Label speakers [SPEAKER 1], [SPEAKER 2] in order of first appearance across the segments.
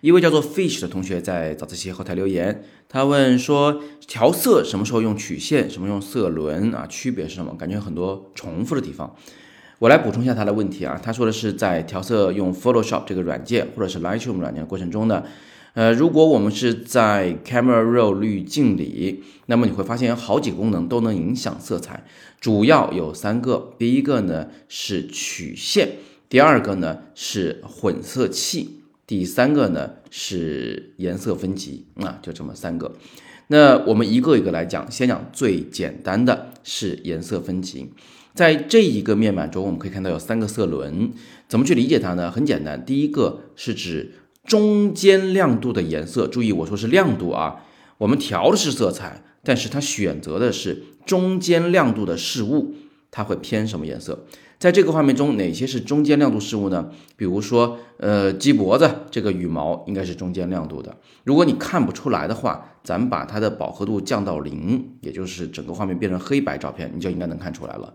[SPEAKER 1] 一位叫做 Fish 的同学在早自习后台留言，他问说：调色什么时候用曲线，什么用色轮啊？区别是什么？感觉有很多重复的地方。我来补充一下他的问题啊，他说的是在调色用 Photoshop 这个软件或者是 Lightroom 软件的过程中呢，呃，如果我们是在 Camera Raw 滤镜里，那么你会发现有好几个功能都能影响色彩，主要有三个。第一个呢是曲线，第二个呢是混色器。第三个呢是颜色分级啊，就这么三个。那我们一个一个来讲，先讲最简单的是颜色分级。在这一个面板中，我们可以看到有三个色轮，怎么去理解它呢？很简单，第一个是指中间亮度的颜色。注意我说是亮度啊，我们调的是色彩，但是它选择的是中间亮度的事物，它会偏什么颜色？在这个画面中，哪些是中间亮度事物呢？比如说，呃，鸡脖子这个羽毛应该是中间亮度的。如果你看不出来的话，咱们把它的饱和度降到零，也就是整个画面变成黑白照片，你就应该能看出来了。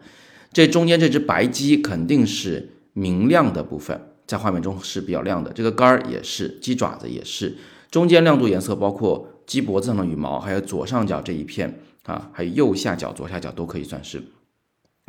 [SPEAKER 1] 这中间这只白鸡肯定是明亮的部分，在画面中是比较亮的。这个杆儿也是，鸡爪子也是，中间亮度颜色包括鸡脖子上的羽毛，还有左上角这一片啊，还有右下角、左下角都可以算是。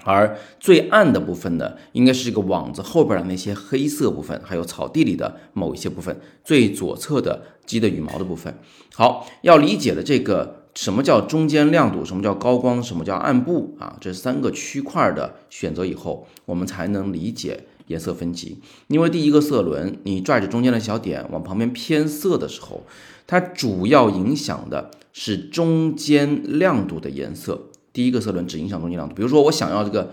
[SPEAKER 1] 而最暗的部分呢，应该是这个网子后边的那些黑色部分，还有草地里的某一些部分，最左侧的鸡的羽毛的部分。好，要理解的这个什么叫中间亮度，什么叫高光，什么叫暗部啊，这三个区块的选择以后，我们才能理解颜色分级。因为第一个色轮，你拽着中间的小点往旁边偏色的时候，它主要影响的是中间亮度的颜色。第一个色轮只影响中间亮度，比如说我想要这个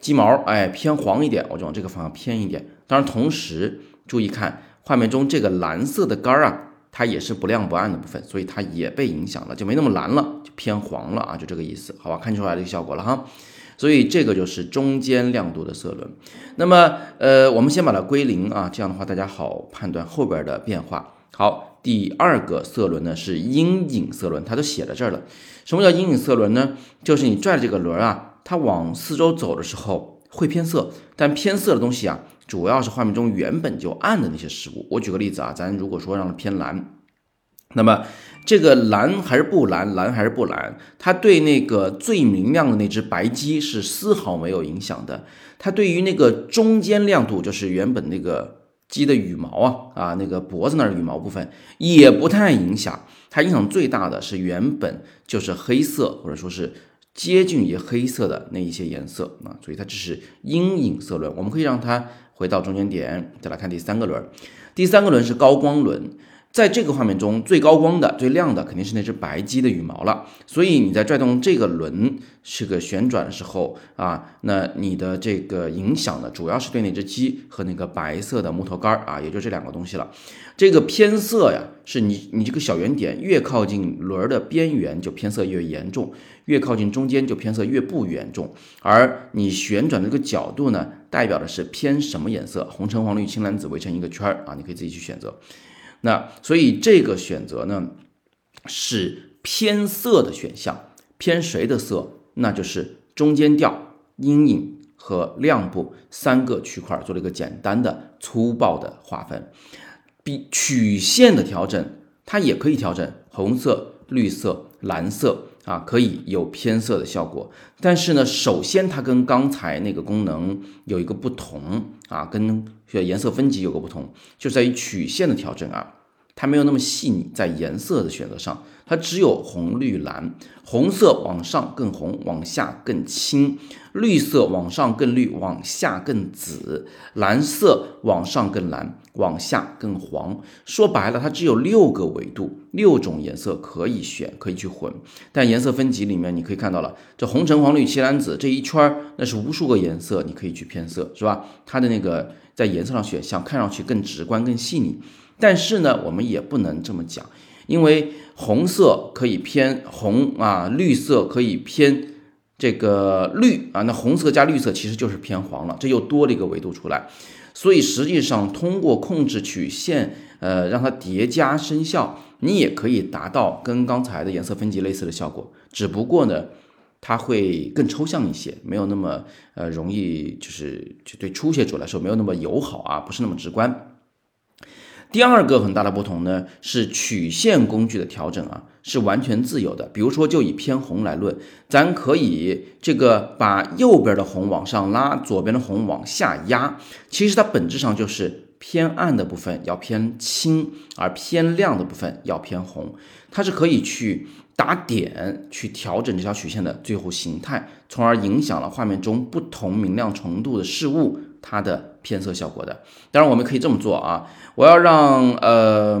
[SPEAKER 1] 鸡毛，哎偏黄一点，我就往这个方向偏一点。当然，同时注意看画面中这个蓝色的杆儿啊，它也是不亮不暗的部分，所以它也被影响了，就没那么蓝了，就偏黄了啊，就这个意思，好吧？看出来这个效果了哈。所以这个就是中间亮度的色轮。那么呃，我们先把它归零啊，这样的话大家好判断后边的变化。好，第二个色轮呢是阴影色轮，它都写在这儿了。什么叫阴影色轮呢？就是你拽这个轮啊，它往四周走的时候会偏色，但偏色的东西啊，主要是画面中原本就暗的那些事物。我举个例子啊，咱如果说让它偏蓝，那么这个蓝还是不蓝，蓝还是不蓝，它对那个最明亮的那只白鸡是丝毫没有影响的。它对于那个中间亮度，就是原本那个。鸡的羽毛啊啊，那个脖子那儿羽毛部分也不太影响，它影响最大的是原本就是黑色或者说是接近于黑色的那一些颜色啊，所以它只是阴影色轮。我们可以让它回到中间点，再来看第三个轮，第三个轮是高光轮。在这个画面中最高光的、最亮的肯定是那只白鸡的羽毛了，所以你在拽动这个轮是个旋转的时候啊，那你的这个影响呢，主要是对那只鸡和那个白色的木头杆儿啊，也就这两个东西了。这个偏色呀，是你你这个小圆点越靠近轮儿的边缘就偏色越严重，越靠近中间就偏色越不严重。而你旋转的这个角度呢，代表的是偏什么颜色？红橙黄绿青蓝紫围成一个圈儿啊，你可以自己去选择。那所以这个选择呢是偏色的选项，偏谁的色？那就是中间调、阴影和亮部三个区块做了一个简单的粗暴的划分。比曲线的调整，它也可以调整红色、绿色、蓝色啊，可以有偏色的效果。但是呢，首先它跟刚才那个功能有一个不同啊，跟颜色分级有个不同，就在于曲线的调整啊。它没有那么细腻，在颜色的选择上，它只有红、绿、蓝。红色往上更红，往下更青；绿色往上更绿，往下更紫；蓝色往上更蓝，往下更黄。说白了，它只有六个维度，六种颜色可以选，可以去混。但颜色分级里面，你可以看到了，这红、橙、黄、绿、青、蓝、紫这一圈儿，那是无数个颜色，你可以去偏色，是吧？它的那个在颜色上选项看上去更直观、更细腻。但是呢，我们也不能这么讲，因为红色可以偏红啊，绿色可以偏这个绿啊，那红色加绿色其实就是偏黄了，这又多了一个维度出来。所以实际上通过控制曲线，呃，让它叠加生效，你也可以达到跟刚才的颜色分级类似的效果。只不过呢，它会更抽象一些，没有那么呃容易，就是就对初学者来说没有那么友好啊，不是那么直观。第二个很大的不同呢，是曲线工具的调整啊，是完全自由的。比如说，就以偏红来论，咱可以这个把右边的红往上拉，左边的红往下压。其实它本质上就是偏暗的部分要偏青，而偏亮的部分要偏红。它是可以去打点，去调整这条曲线的最后形态，从而影响了画面中不同明亮程度的事物。它的偏色效果的，当然我们可以这么做啊，我要让呃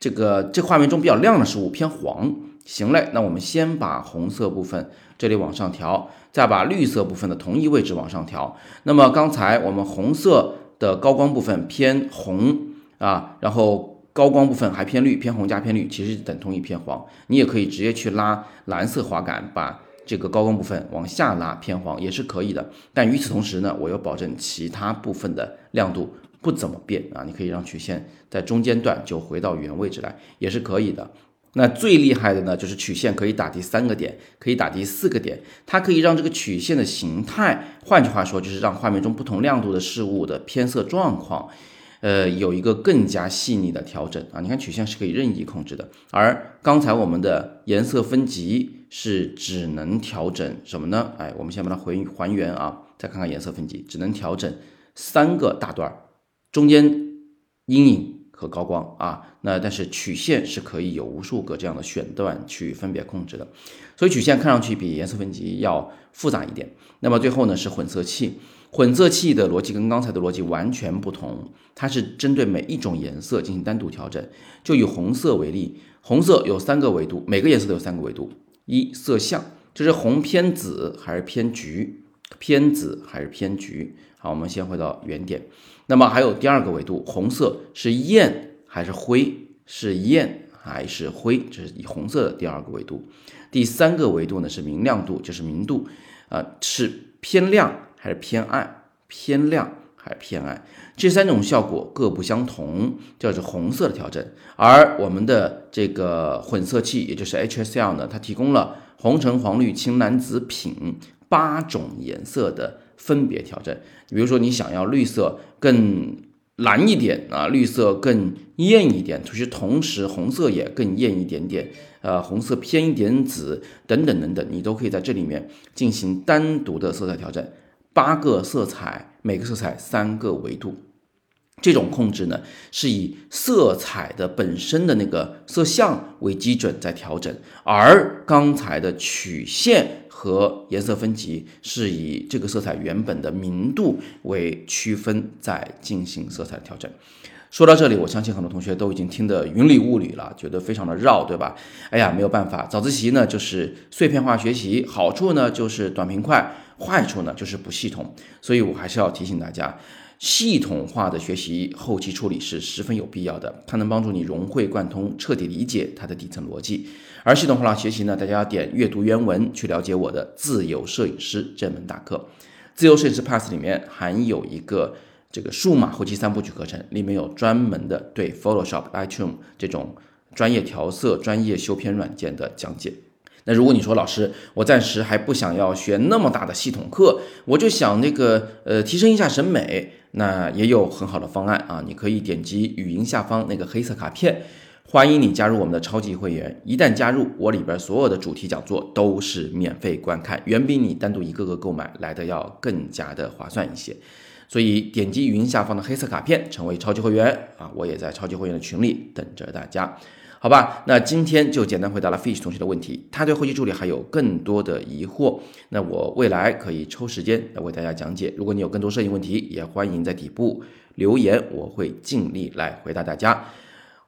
[SPEAKER 1] 这个这画面中比较亮的事物偏黄，行嘞，那我们先把红色部分这里往上调，再把绿色部分的同一位置往上调。那么刚才我们红色的高光部分偏红啊，然后高光部分还偏绿，偏红加偏绿其实等同于偏黄。你也可以直接去拉蓝色滑杆把。这个高光部分往下拉偏黄也是可以的，但与此同时呢，我要保证其他部分的亮度不怎么变啊。你可以让曲线在中间段就回到原位置来，也是可以的。那最厉害的呢，就是曲线可以打第三个点，可以打第四个点，它可以让这个曲线的形态，换句话说，就是让画面中不同亮度的事物的偏色状况。呃，有一个更加细腻的调整啊！你看曲线是可以任意控制的，而刚才我们的颜色分级是只能调整什么呢？哎，我们先把它回还原啊，再看看颜色分级，只能调整三个大段，中间阴影和高光啊。那但是曲线是可以有无数个这样的选段去分别控制的，所以曲线看上去比颜色分级要复杂一点。那么最后呢是混色器。混色器的逻辑跟刚才的逻辑完全不同，它是针对每一种颜色进行单独调整。就以红色为例，红色有三个维度，每个颜色都有三个维度：一色相，就是红偏紫还是偏橘，偏紫还是偏橘。好，我们先回到原点。那么还有第二个维度，红色是艳还是灰？是艳还是灰？这是以红色的第二个维度。第三个维度呢是明亮度，就是明度，啊，是偏亮。还是偏暗、偏亮还是偏暗，这三种效果各不相同，叫做红色的调整。而我们的这个混色器，也就是 HSL 呢，它提供了红、橙、黄、绿、青、蓝、紫、品八种颜色的分别调整。比如说，你想要绿色更蓝一点啊，绿色更艳一点，同时同时红色也更艳一点点，呃，红色偏一点紫等等等等，你都可以在这里面进行单独的色彩调整。八个色彩，每个色彩三个维度，这种控制呢，是以色彩的本身的那个色相为基准在调整，而刚才的曲线和颜色分级是以这个色彩原本的明度为区分在进行色彩调整。说到这里，我相信很多同学都已经听得云里雾里了，觉得非常的绕，对吧？哎呀，没有办法，早自习呢就是碎片化学习，好处呢就是短平快。坏处呢，就是不系统，所以我还是要提醒大家，系统化的学习后期处理是十分有必要的，它能帮助你融会贯通，彻底理解它的底层逻辑。而系统化学习呢，大家要点阅读原文去了解我的自由摄影师这门大课。自由摄影师 Pass 里面含有一个这个数码后期三部曲课程，里面有专门的对 Photoshop、Lightroom 这种专业调色、专业修片软件的讲解。那如果你说老师，我暂时还不想要学那么大的系统课，我就想那个呃提升一下审美，那也有很好的方案啊！你可以点击语音下方那个黑色卡片，欢迎你加入我们的超级会员。一旦加入，我里边所有的主题讲座都是免费观看，远比你单独一个个购买来的要更加的划算一些。所以点击语音下方的黑色卡片，成为超级会员啊！我也在超级会员的群里等着大家。好吧，那今天就简单回答了 Fish 同学的问题，他对后期处理还有更多的疑惑，那我未来可以抽时间来为大家讲解。如果你有更多摄影问题，也欢迎在底部留言，我会尽力来回答大家。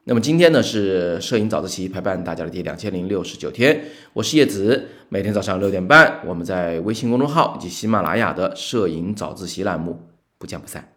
[SPEAKER 1] 那么今天呢是摄影早自习陪伴大家的第两千零六十九天，我是叶子，每天早上六点半，我们在微信公众号以及喜马拉雅的摄影早自习栏目不见不散。